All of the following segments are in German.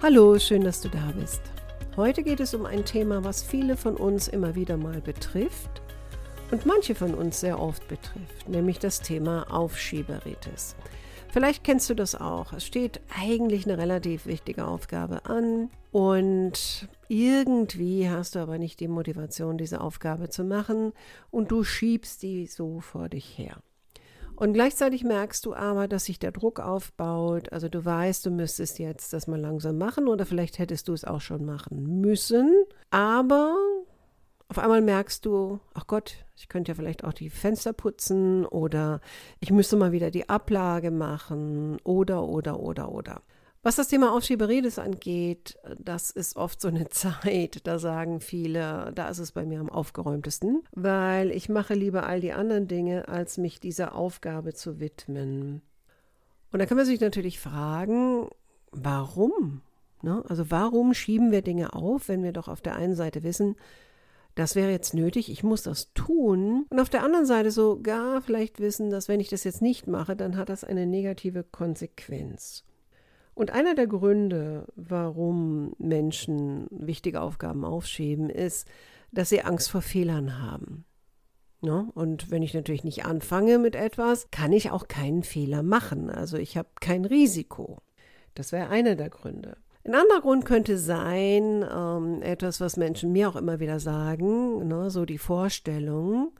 Hallo, schön, dass du da bist. Heute geht es um ein Thema, was viele von uns immer wieder mal betrifft und manche von uns sehr oft betrifft, nämlich das Thema Aufschieberitis. Vielleicht kennst du das auch. Es steht eigentlich eine relativ wichtige Aufgabe an und irgendwie hast du aber nicht die Motivation, diese Aufgabe zu machen und du schiebst die so vor dich her. Und gleichzeitig merkst du aber, dass sich der Druck aufbaut. Also du weißt, du müsstest jetzt das mal langsam machen oder vielleicht hättest du es auch schon machen müssen. Aber auf einmal merkst du, ach Gott, ich könnte ja vielleicht auch die Fenster putzen oder ich müsste mal wieder die Ablage machen oder, oder, oder, oder. Was das Thema Aufschieberitis angeht, das ist oft so eine Zeit, da sagen viele, da ist es bei mir am aufgeräumtesten, weil ich mache lieber all die anderen Dinge, als mich dieser Aufgabe zu widmen. Und da kann man sich natürlich fragen, warum? Ne? Also warum schieben wir Dinge auf, wenn wir doch auf der einen Seite wissen, das wäre jetzt nötig, ich muss das tun. Und auf der anderen Seite sogar vielleicht wissen, dass wenn ich das jetzt nicht mache, dann hat das eine negative Konsequenz. Und einer der Gründe, warum Menschen wichtige Aufgaben aufschieben, ist, dass sie Angst vor Fehlern haben. Ne? und wenn ich natürlich nicht anfange mit etwas, kann ich auch keinen Fehler machen. Also ich habe kein Risiko. Das wäre einer der Gründe. Ein anderer Grund könnte sein, ähm, etwas, was Menschen mir auch immer wieder sagen, ne, so die Vorstellung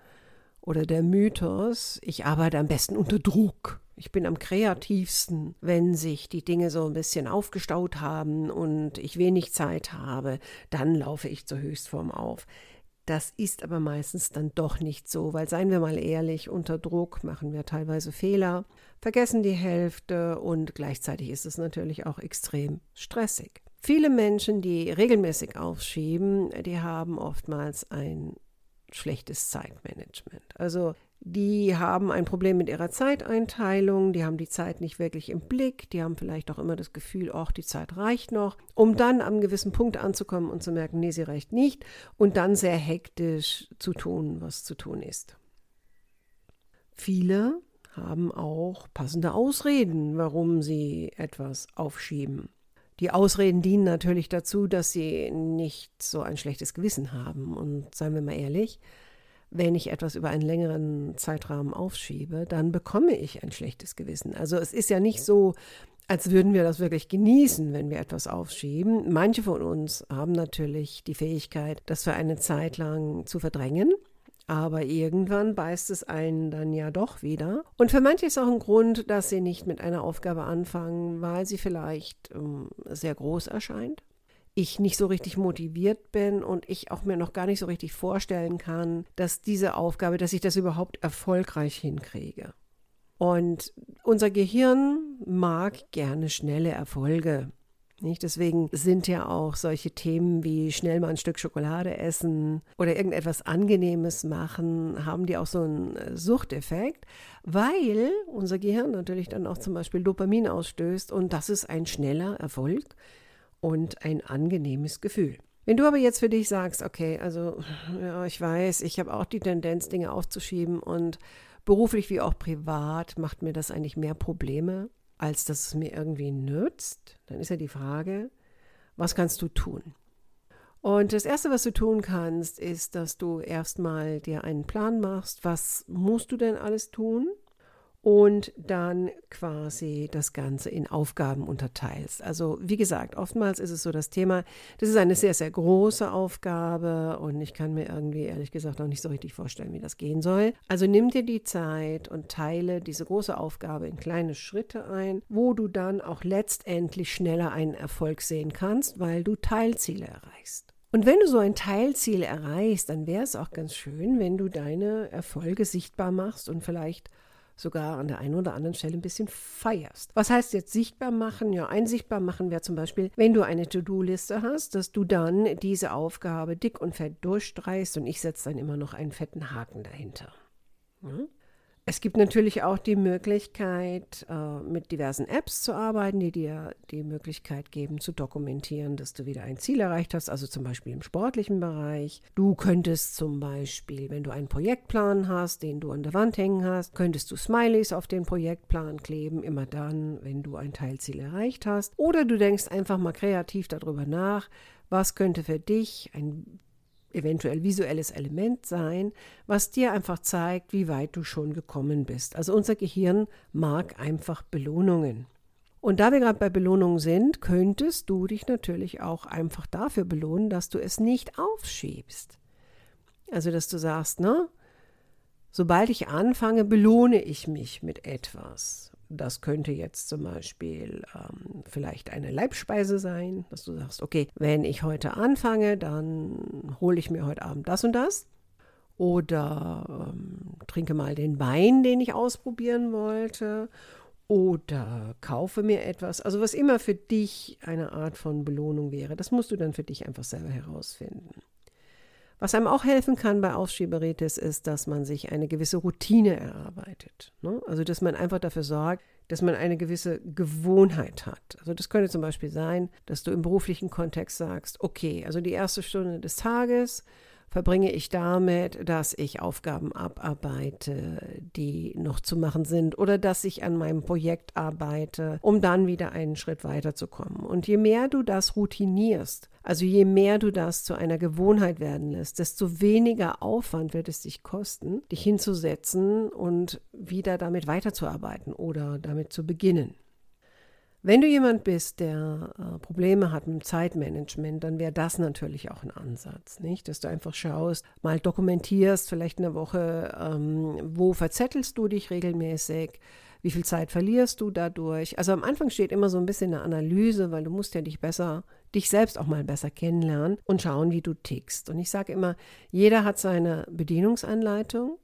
oder der Mythos, ich arbeite am besten unter Druck. Ich bin am kreativsten, wenn sich die Dinge so ein bisschen aufgestaut haben und ich wenig Zeit habe, dann laufe ich zur Höchstform auf. Das ist aber meistens dann doch nicht so, weil seien wir mal ehrlich, unter Druck machen wir teilweise Fehler, vergessen die Hälfte und gleichzeitig ist es natürlich auch extrem stressig. Viele Menschen, die regelmäßig aufschieben, die haben oftmals ein schlechtes Zeitmanagement. Also die haben ein Problem mit ihrer Zeiteinteilung, die haben die Zeit nicht wirklich im Blick, die haben vielleicht auch immer das Gefühl, ach, die Zeit reicht noch, um dann am gewissen Punkt anzukommen und zu merken, nee, sie reicht nicht und dann sehr hektisch zu tun, was zu tun ist. Viele haben auch passende Ausreden, warum sie etwas aufschieben. Die Ausreden dienen natürlich dazu, dass sie nicht so ein schlechtes Gewissen haben. Und seien wir mal ehrlich, wenn ich etwas über einen längeren Zeitrahmen aufschiebe, dann bekomme ich ein schlechtes Gewissen. Also es ist ja nicht so, als würden wir das wirklich genießen, wenn wir etwas aufschieben. Manche von uns haben natürlich die Fähigkeit, das für eine Zeit lang zu verdrängen. Aber irgendwann beißt es einen dann ja doch wieder. Und für manche ist auch ein Grund, dass sie nicht mit einer Aufgabe anfangen, weil sie vielleicht ähm, sehr groß erscheint ich nicht so richtig motiviert bin und ich auch mir noch gar nicht so richtig vorstellen kann, dass diese Aufgabe, dass ich das überhaupt erfolgreich hinkriege. Und unser Gehirn mag gerne schnelle Erfolge. Nicht? Deswegen sind ja auch solche Themen wie schnell mal ein Stück Schokolade essen oder irgendetwas Angenehmes machen, haben die auch so einen Suchteffekt, weil unser Gehirn natürlich dann auch zum Beispiel Dopamin ausstößt und das ist ein schneller Erfolg und ein angenehmes Gefühl. Wenn du aber jetzt für dich sagst, okay, also ja, ich weiß, ich habe auch die Tendenz, Dinge aufzuschieben und beruflich wie auch privat macht mir das eigentlich mehr Probleme, als dass es mir irgendwie nützt, dann ist ja die Frage, was kannst du tun? Und das Erste, was du tun kannst, ist, dass du erstmal dir einen Plan machst, was musst du denn alles tun? Und dann quasi das Ganze in Aufgaben unterteilst. Also wie gesagt, oftmals ist es so das Thema, das ist eine sehr, sehr große Aufgabe und ich kann mir irgendwie ehrlich gesagt auch nicht so richtig vorstellen, wie das gehen soll. Also nimm dir die Zeit und teile diese große Aufgabe in kleine Schritte ein, wo du dann auch letztendlich schneller einen Erfolg sehen kannst, weil du Teilziele erreichst. Und wenn du so ein Teilziel erreichst, dann wäre es auch ganz schön, wenn du deine Erfolge sichtbar machst und vielleicht sogar an der einen oder anderen Stelle ein bisschen feierst. Was heißt jetzt sichtbar machen? Ja, ein sichtbar machen wäre zum Beispiel, wenn du eine To-Do-Liste hast, dass du dann diese Aufgabe dick und fett durchstreichst und ich setze dann immer noch einen fetten Haken dahinter. Ja? Es gibt natürlich auch die Möglichkeit, äh, mit diversen Apps zu arbeiten, die dir die Möglichkeit geben, zu dokumentieren, dass du wieder ein Ziel erreicht hast, also zum Beispiel im sportlichen Bereich. Du könntest zum Beispiel, wenn du einen Projektplan hast, den du an der Wand hängen hast, könntest du Smileys auf den Projektplan kleben, immer dann, wenn du ein Teilziel erreicht hast. Oder du denkst einfach mal kreativ darüber nach, was könnte für dich ein eventuell visuelles Element sein, was dir einfach zeigt, wie weit du schon gekommen bist. Also unser Gehirn mag einfach Belohnungen. Und da wir gerade bei Belohnungen sind, könntest du dich natürlich auch einfach dafür belohnen, dass du es nicht aufschiebst. Also, dass du sagst, ne, sobald ich anfange, belohne ich mich mit etwas. Das könnte jetzt zum Beispiel ähm, vielleicht eine Leibspeise sein, dass du sagst, okay, wenn ich heute anfange, dann hole ich mir heute Abend das und das. Oder ähm, trinke mal den Wein, den ich ausprobieren wollte. Oder kaufe mir etwas. Also was immer für dich eine Art von Belohnung wäre, das musst du dann für dich einfach selber herausfinden. Was einem auch helfen kann bei Aufschieberitis ist, dass man sich eine gewisse Routine erarbeitet. Ne? Also dass man einfach dafür sorgt, dass man eine gewisse Gewohnheit hat. Also das könnte zum Beispiel sein, dass du im beruflichen Kontext sagst, okay, also die erste Stunde des Tages verbringe ich damit, dass ich Aufgaben abarbeite, die noch zu machen sind oder dass ich an meinem Projekt arbeite, um dann wieder einen Schritt weiterzukommen. Und je mehr du das routinierst, also je mehr du das zu einer Gewohnheit werden lässt, desto weniger Aufwand wird es dich kosten, dich hinzusetzen und wieder damit weiterzuarbeiten oder damit zu beginnen. Wenn du jemand bist, der äh, Probleme hat mit Zeitmanagement, dann wäre das natürlich auch ein Ansatz, nicht? Dass du einfach schaust, mal dokumentierst, vielleicht eine Woche, ähm, wo verzettelst du dich regelmäßig, wie viel Zeit verlierst du dadurch. Also am Anfang steht immer so ein bisschen eine Analyse, weil du musst ja dich besser, dich selbst auch mal besser kennenlernen und schauen, wie du tickst. Und ich sage immer, jeder hat seine Bedienungsanleitung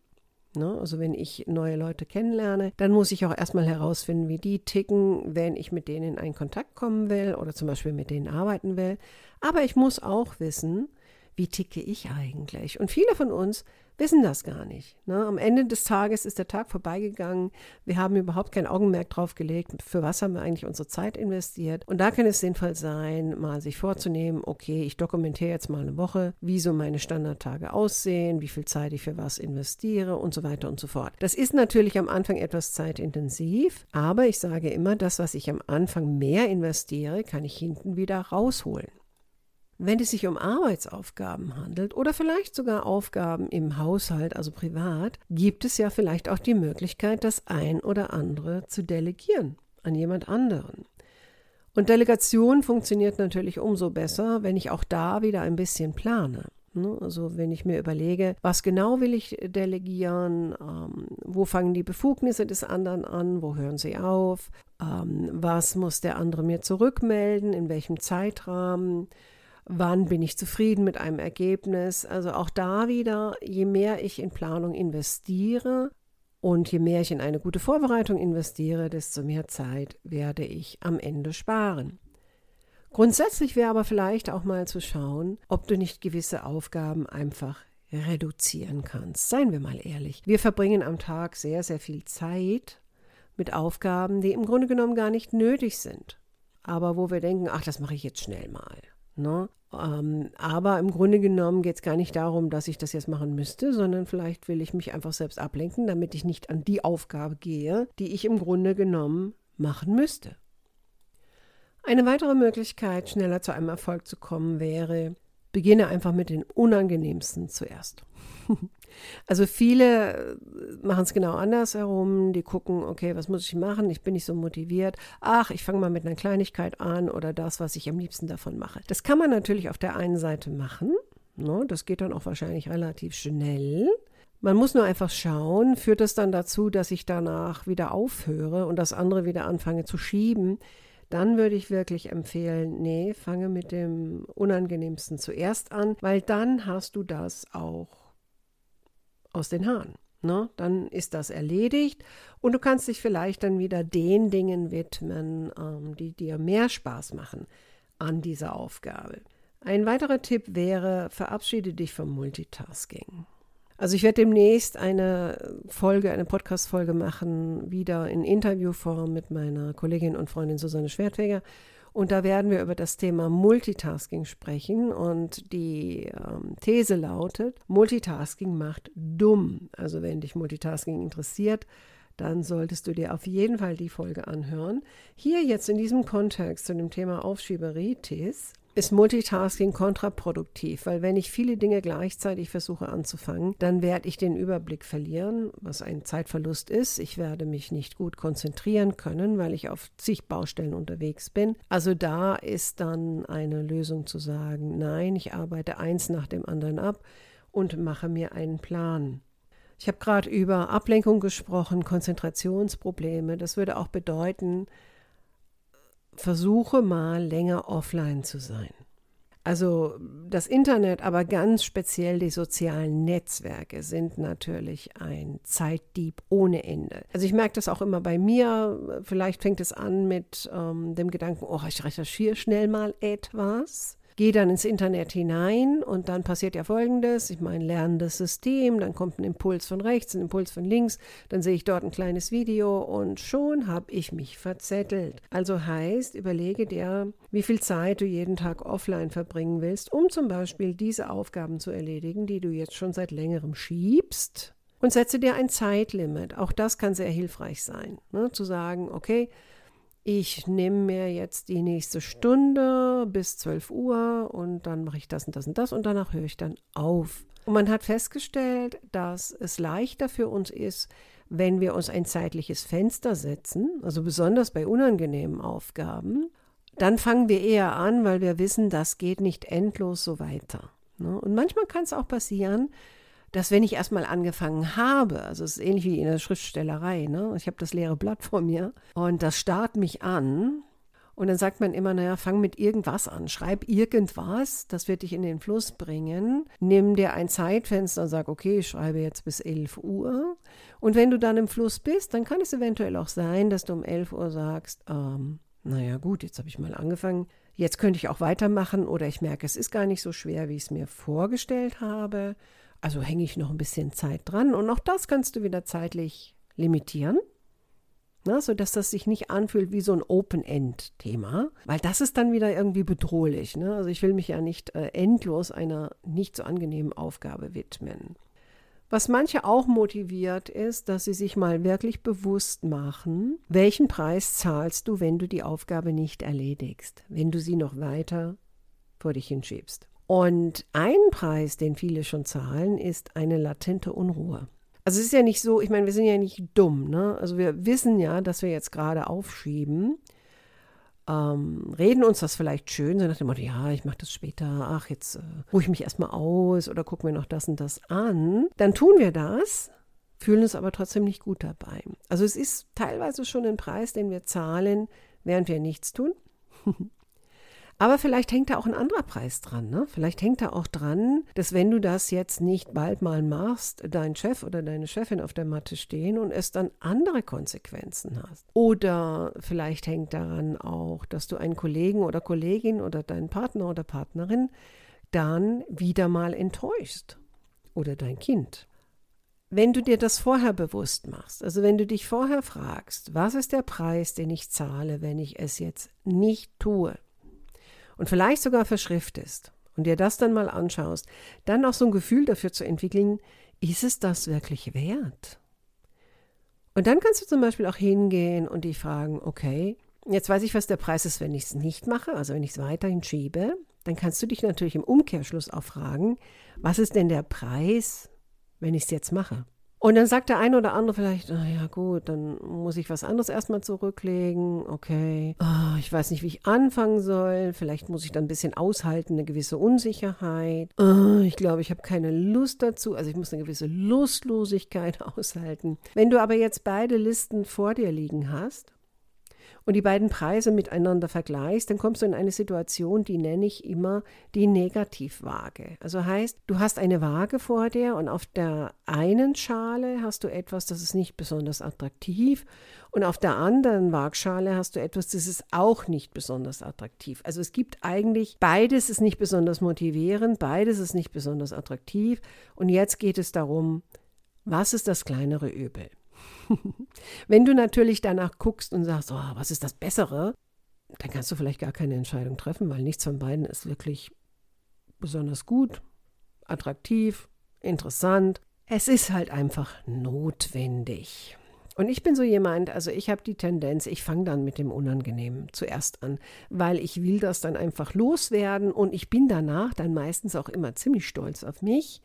Ne? Also wenn ich neue Leute kennenlerne, dann muss ich auch erstmal herausfinden, wie die ticken, wenn ich mit denen in einen Kontakt kommen will oder zum Beispiel mit denen arbeiten will. Aber ich muss auch wissen, wie ticke ich eigentlich? Und viele von uns wissen das gar nicht. Ne? Am Ende des Tages ist der Tag vorbeigegangen. Wir haben überhaupt kein Augenmerk drauf gelegt, für was haben wir eigentlich unsere Zeit investiert. Und da kann es sinnvoll sein, mal sich vorzunehmen, okay, ich dokumentiere jetzt mal eine Woche, wie so meine Standardtage aussehen, wie viel Zeit ich für was investiere und so weiter und so fort. Das ist natürlich am Anfang etwas zeitintensiv, aber ich sage immer, das, was ich am Anfang mehr investiere, kann ich hinten wieder rausholen. Wenn es sich um Arbeitsaufgaben handelt oder vielleicht sogar Aufgaben im Haushalt, also privat, gibt es ja vielleicht auch die Möglichkeit, das ein oder andere zu delegieren an jemand anderen. Und Delegation funktioniert natürlich umso besser, wenn ich auch da wieder ein bisschen plane. Ne? Also wenn ich mir überlege, was genau will ich delegieren, ähm, wo fangen die Befugnisse des anderen an, wo hören sie auf, ähm, was muss der andere mir zurückmelden, in welchem Zeitrahmen, wann bin ich zufrieden mit einem Ergebnis. Also auch da wieder, je mehr ich in Planung investiere und je mehr ich in eine gute Vorbereitung investiere, desto mehr Zeit werde ich am Ende sparen. Grundsätzlich wäre aber vielleicht auch mal zu schauen, ob du nicht gewisse Aufgaben einfach reduzieren kannst. Seien wir mal ehrlich. Wir verbringen am Tag sehr, sehr viel Zeit mit Aufgaben, die im Grunde genommen gar nicht nötig sind. Aber wo wir denken, ach, das mache ich jetzt schnell mal. Ne? Ähm, aber im Grunde genommen geht es gar nicht darum, dass ich das jetzt machen müsste, sondern vielleicht will ich mich einfach selbst ablenken, damit ich nicht an die Aufgabe gehe, die ich im Grunde genommen machen müsste. Eine weitere Möglichkeit, schneller zu einem Erfolg zu kommen, wäre, beginne einfach mit den unangenehmsten zuerst. Also viele äh, machen es genau andersherum. Die gucken, okay, was muss ich machen? Ich bin nicht so motiviert. Ach, ich fange mal mit einer Kleinigkeit an oder das, was ich am liebsten davon mache. Das kann man natürlich auf der einen Seite machen. Ne? Das geht dann auch wahrscheinlich relativ schnell. Man muss nur einfach schauen, führt das dann dazu, dass ich danach wieder aufhöre und das andere wieder anfange zu schieben. Dann würde ich wirklich empfehlen, nee, fange mit dem Unangenehmsten zuerst an, weil dann hast du das auch aus den Haaren. Ne? Dann ist das erledigt und du kannst dich vielleicht dann wieder den Dingen widmen, ähm, die dir mehr Spaß machen an dieser Aufgabe. Ein weiterer Tipp wäre, verabschiede dich vom Multitasking. Also ich werde demnächst eine Folge, eine Podcast-Folge machen, wieder in Interviewform mit meiner Kollegin und Freundin Susanne Schwertfeger. Und da werden wir über das Thema Multitasking sprechen. Und die ähm, These lautet, Multitasking macht dumm. Also wenn dich Multitasking interessiert, dann solltest du dir auf jeden Fall die Folge anhören. Hier jetzt in diesem Kontext zu dem Thema Aufschieberitis ist Multitasking kontraproduktiv, weil wenn ich viele Dinge gleichzeitig versuche anzufangen, dann werde ich den Überblick verlieren, was ein Zeitverlust ist. Ich werde mich nicht gut konzentrieren können, weil ich auf zig Baustellen unterwegs bin. Also da ist dann eine Lösung zu sagen, nein, ich arbeite eins nach dem anderen ab und mache mir einen Plan. Ich habe gerade über Ablenkung gesprochen, Konzentrationsprobleme. Das würde auch bedeuten, versuche mal länger offline zu sein. Also das Internet, aber ganz speziell die sozialen Netzwerke sind natürlich ein Zeitdieb ohne Ende. Also ich merke das auch immer bei mir. Vielleicht fängt es an mit ähm, dem Gedanken, oh, ich recherchiere schnell mal etwas gehe dann ins Internet hinein und dann passiert ja Folgendes. Ich meine, lernendes System, dann kommt ein Impuls von rechts, ein Impuls von links, dann sehe ich dort ein kleines Video und schon habe ich mich verzettelt. Also heißt, überlege dir, wie viel Zeit du jeden Tag offline verbringen willst, um zum Beispiel diese Aufgaben zu erledigen, die du jetzt schon seit längerem schiebst. Und setze dir ein Zeitlimit. Auch das kann sehr hilfreich sein. Ne? Zu sagen, okay, ich nehme mir jetzt die nächste Stunde bis 12 Uhr und dann mache ich das und das und das und danach höre ich dann auf. Und man hat festgestellt, dass es leichter für uns ist, wenn wir uns ein zeitliches Fenster setzen, also besonders bei unangenehmen Aufgaben, dann fangen wir eher an, weil wir wissen, das geht nicht endlos so weiter. Ne? Und manchmal kann es auch passieren, dass wenn ich erstmal angefangen habe, also es ist ähnlich wie in der Schriftstellerei, ne? ich habe das leere Blatt vor mir und das starrt mich an und dann sagt man immer, naja, fang mit irgendwas an, schreib irgendwas, das wird dich in den Fluss bringen, nimm dir ein Zeitfenster und sag, okay, ich schreibe jetzt bis 11 Uhr und wenn du dann im Fluss bist, dann kann es eventuell auch sein, dass du um 11 Uhr sagst, ähm, naja gut, jetzt habe ich mal angefangen, jetzt könnte ich auch weitermachen oder ich merke, es ist gar nicht so schwer, wie ich es mir vorgestellt habe also hänge ich noch ein bisschen Zeit dran und auch das kannst du wieder zeitlich limitieren, ne, sodass das sich nicht anfühlt wie so ein Open-End-Thema, weil das ist dann wieder irgendwie bedrohlich. Ne? Also ich will mich ja nicht äh, endlos einer nicht so angenehmen Aufgabe widmen. Was manche auch motiviert ist, dass sie sich mal wirklich bewusst machen, welchen Preis zahlst du, wenn du die Aufgabe nicht erledigst, wenn du sie noch weiter vor dich hinschiebst. Und ein Preis, den viele schon zahlen, ist eine latente Unruhe. Also es ist ja nicht so, ich meine, wir sind ja nicht dumm, ne? Also wir wissen ja, dass wir jetzt gerade aufschieben, ähm, reden uns das vielleicht schön, so nach dem Motto, ja, ich mache das später, ach, jetzt äh, ruhe ich mich erstmal aus oder gucke mir noch das und das an. Dann tun wir das, fühlen uns aber trotzdem nicht gut dabei. Also es ist teilweise schon ein Preis, den wir zahlen, während wir nichts tun. Aber vielleicht hängt da auch ein anderer Preis dran. Ne? Vielleicht hängt da auch dran, dass wenn du das jetzt nicht bald mal machst, dein Chef oder deine Chefin auf der Matte stehen und es dann andere Konsequenzen hast. Oder vielleicht hängt daran auch, dass du einen Kollegen oder Kollegin oder deinen Partner oder Partnerin dann wieder mal enttäuschst. Oder dein Kind. Wenn du dir das vorher bewusst machst, also wenn du dich vorher fragst, was ist der Preis, den ich zahle, wenn ich es jetzt nicht tue, und vielleicht sogar verschriftest und dir das dann mal anschaust, dann auch so ein Gefühl dafür zu entwickeln, ist es das wirklich wert? Und dann kannst du zum Beispiel auch hingehen und dich fragen, okay, jetzt weiß ich, was der Preis ist, wenn ich es nicht mache, also wenn ich es weiterhin schiebe. Dann kannst du dich natürlich im Umkehrschluss auch fragen, was ist denn der Preis, wenn ich es jetzt mache? Und dann sagt der eine oder andere vielleicht, na ja gut, dann muss ich was anderes erstmal zurücklegen. Okay, oh, ich weiß nicht, wie ich anfangen soll. Vielleicht muss ich dann ein bisschen aushalten, eine gewisse Unsicherheit. Oh, ich glaube, ich habe keine Lust dazu. Also ich muss eine gewisse Lustlosigkeit aushalten. Wenn du aber jetzt beide Listen vor dir liegen hast und die beiden Preise miteinander vergleichst, dann kommst du in eine Situation, die nenne ich immer die Negativwaage. Also heißt, du hast eine Waage vor dir und auf der einen Schale hast du etwas, das ist nicht besonders attraktiv und auf der anderen Waagschale hast du etwas, das ist auch nicht besonders attraktiv. Also es gibt eigentlich, beides ist nicht besonders motivierend, beides ist nicht besonders attraktiv und jetzt geht es darum, was ist das kleinere Übel? Wenn du natürlich danach guckst und sagst, oh, was ist das Bessere, dann kannst du vielleicht gar keine Entscheidung treffen, weil nichts von beiden ist wirklich besonders gut, attraktiv, interessant. Es ist halt einfach notwendig. Und ich bin so jemand, also ich habe die Tendenz, ich fange dann mit dem Unangenehmen zuerst an, weil ich will das dann einfach loswerden und ich bin danach dann meistens auch immer ziemlich stolz auf mich,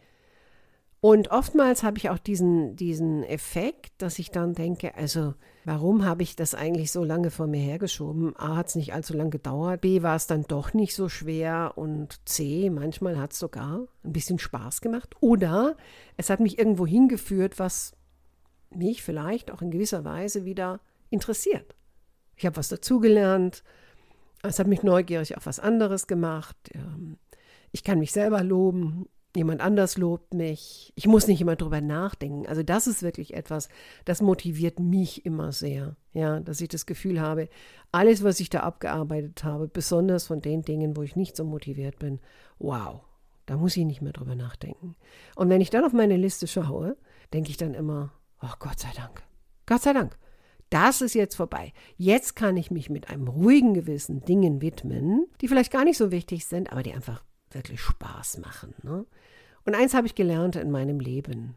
und oftmals habe ich auch diesen, diesen Effekt, dass ich dann denke, also warum habe ich das eigentlich so lange vor mir hergeschoben? A hat es nicht allzu lange gedauert, B war es dann doch nicht so schwer und C, manchmal hat es sogar ein bisschen Spaß gemacht. Oder es hat mich irgendwo hingeführt, was mich vielleicht auch in gewisser Weise wieder interessiert. Ich habe was dazugelernt, es hat mich neugierig auf was anderes gemacht. Ähm, ich kann mich selber loben jemand anders lobt mich. Ich muss nicht immer drüber nachdenken. Also das ist wirklich etwas, das motiviert mich immer sehr. Ja, dass ich das Gefühl habe, alles, was ich da abgearbeitet habe, besonders von den Dingen, wo ich nicht so motiviert bin, wow, da muss ich nicht mehr drüber nachdenken. Und wenn ich dann auf meine Liste schaue, denke ich dann immer, ach oh, Gott sei Dank, Gott sei Dank. Das ist jetzt vorbei. Jetzt kann ich mich mit einem ruhigen Gewissen Dingen widmen, die vielleicht gar nicht so wichtig sind, aber die einfach wirklich Spaß machen. Ne? Und eins habe ich gelernt in meinem Leben.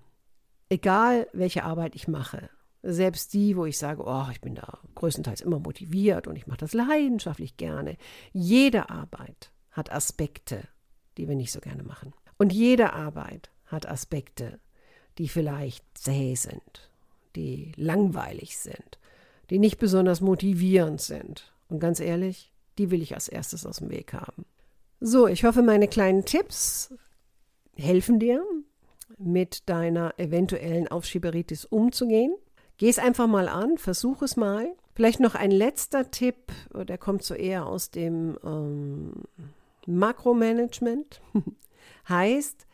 Egal, welche Arbeit ich mache, selbst die, wo ich sage, oh, ich bin da größtenteils immer motiviert und ich mache das leidenschaftlich gerne. Jede Arbeit hat Aspekte, die wir nicht so gerne machen. Und jede Arbeit hat Aspekte, die vielleicht zäh sind, die langweilig sind, die nicht besonders motivierend sind. Und ganz ehrlich, die will ich als erstes aus dem Weg haben. So, ich hoffe, meine kleinen Tipps helfen dir, mit deiner eventuellen Aufschieberitis umzugehen. Geh es einfach mal an, versuch es mal. Vielleicht noch ein letzter Tipp, der kommt so eher aus dem ähm, Makromanagement. heißt,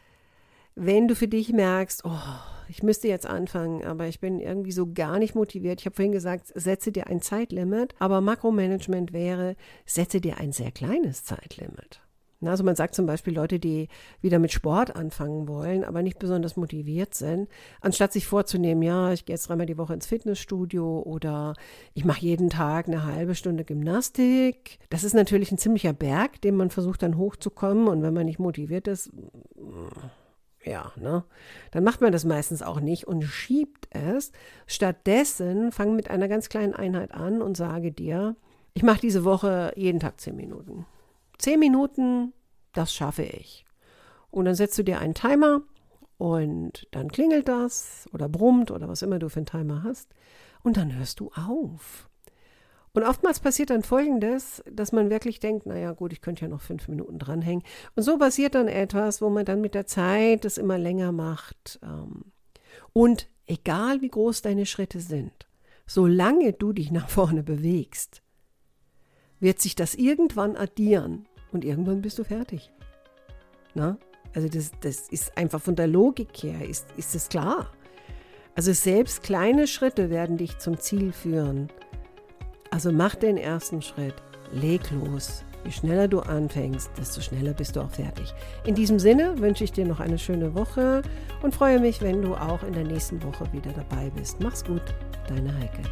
wenn du für dich merkst, oh, ich müsste jetzt anfangen, aber ich bin irgendwie so gar nicht motiviert. Ich habe vorhin gesagt, setze dir ein Zeitlimit, aber Makromanagement wäre, setze dir ein sehr kleines Zeitlimit. Also man sagt zum Beispiel Leute, die wieder mit Sport anfangen wollen, aber nicht besonders motiviert sind, anstatt sich vorzunehmen, ja, ich gehe jetzt dreimal die Woche ins Fitnessstudio oder ich mache jeden Tag eine halbe Stunde Gymnastik. Das ist natürlich ein ziemlicher Berg, den man versucht dann hochzukommen und wenn man nicht motiviert ist, ja, ne? Dann macht man das meistens auch nicht und schiebt es. Stattdessen fang mit einer ganz kleinen Einheit an und sage dir, ich mache diese Woche jeden Tag zehn Minuten. Zehn Minuten, das schaffe ich. Und dann setzt du dir einen Timer und dann klingelt das oder brummt oder was immer du für einen Timer hast. Und dann hörst du auf. Und oftmals passiert dann Folgendes, dass man wirklich denkt, naja gut, ich könnte ja noch fünf Minuten dranhängen. Und so passiert dann etwas, wo man dann mit der Zeit das immer länger macht. Ähm. Und egal wie groß deine Schritte sind, solange du dich nach vorne bewegst, wird sich das irgendwann addieren und irgendwann bist du fertig. Na? Also das, das ist einfach von der Logik her, ist, ist klar. Also selbst kleine Schritte werden dich zum Ziel führen. Also mach den ersten Schritt, leg los. Je schneller du anfängst, desto schneller bist du auch fertig. In diesem Sinne wünsche ich dir noch eine schöne Woche und freue mich, wenn du auch in der nächsten Woche wieder dabei bist. Mach's gut, deine Heike.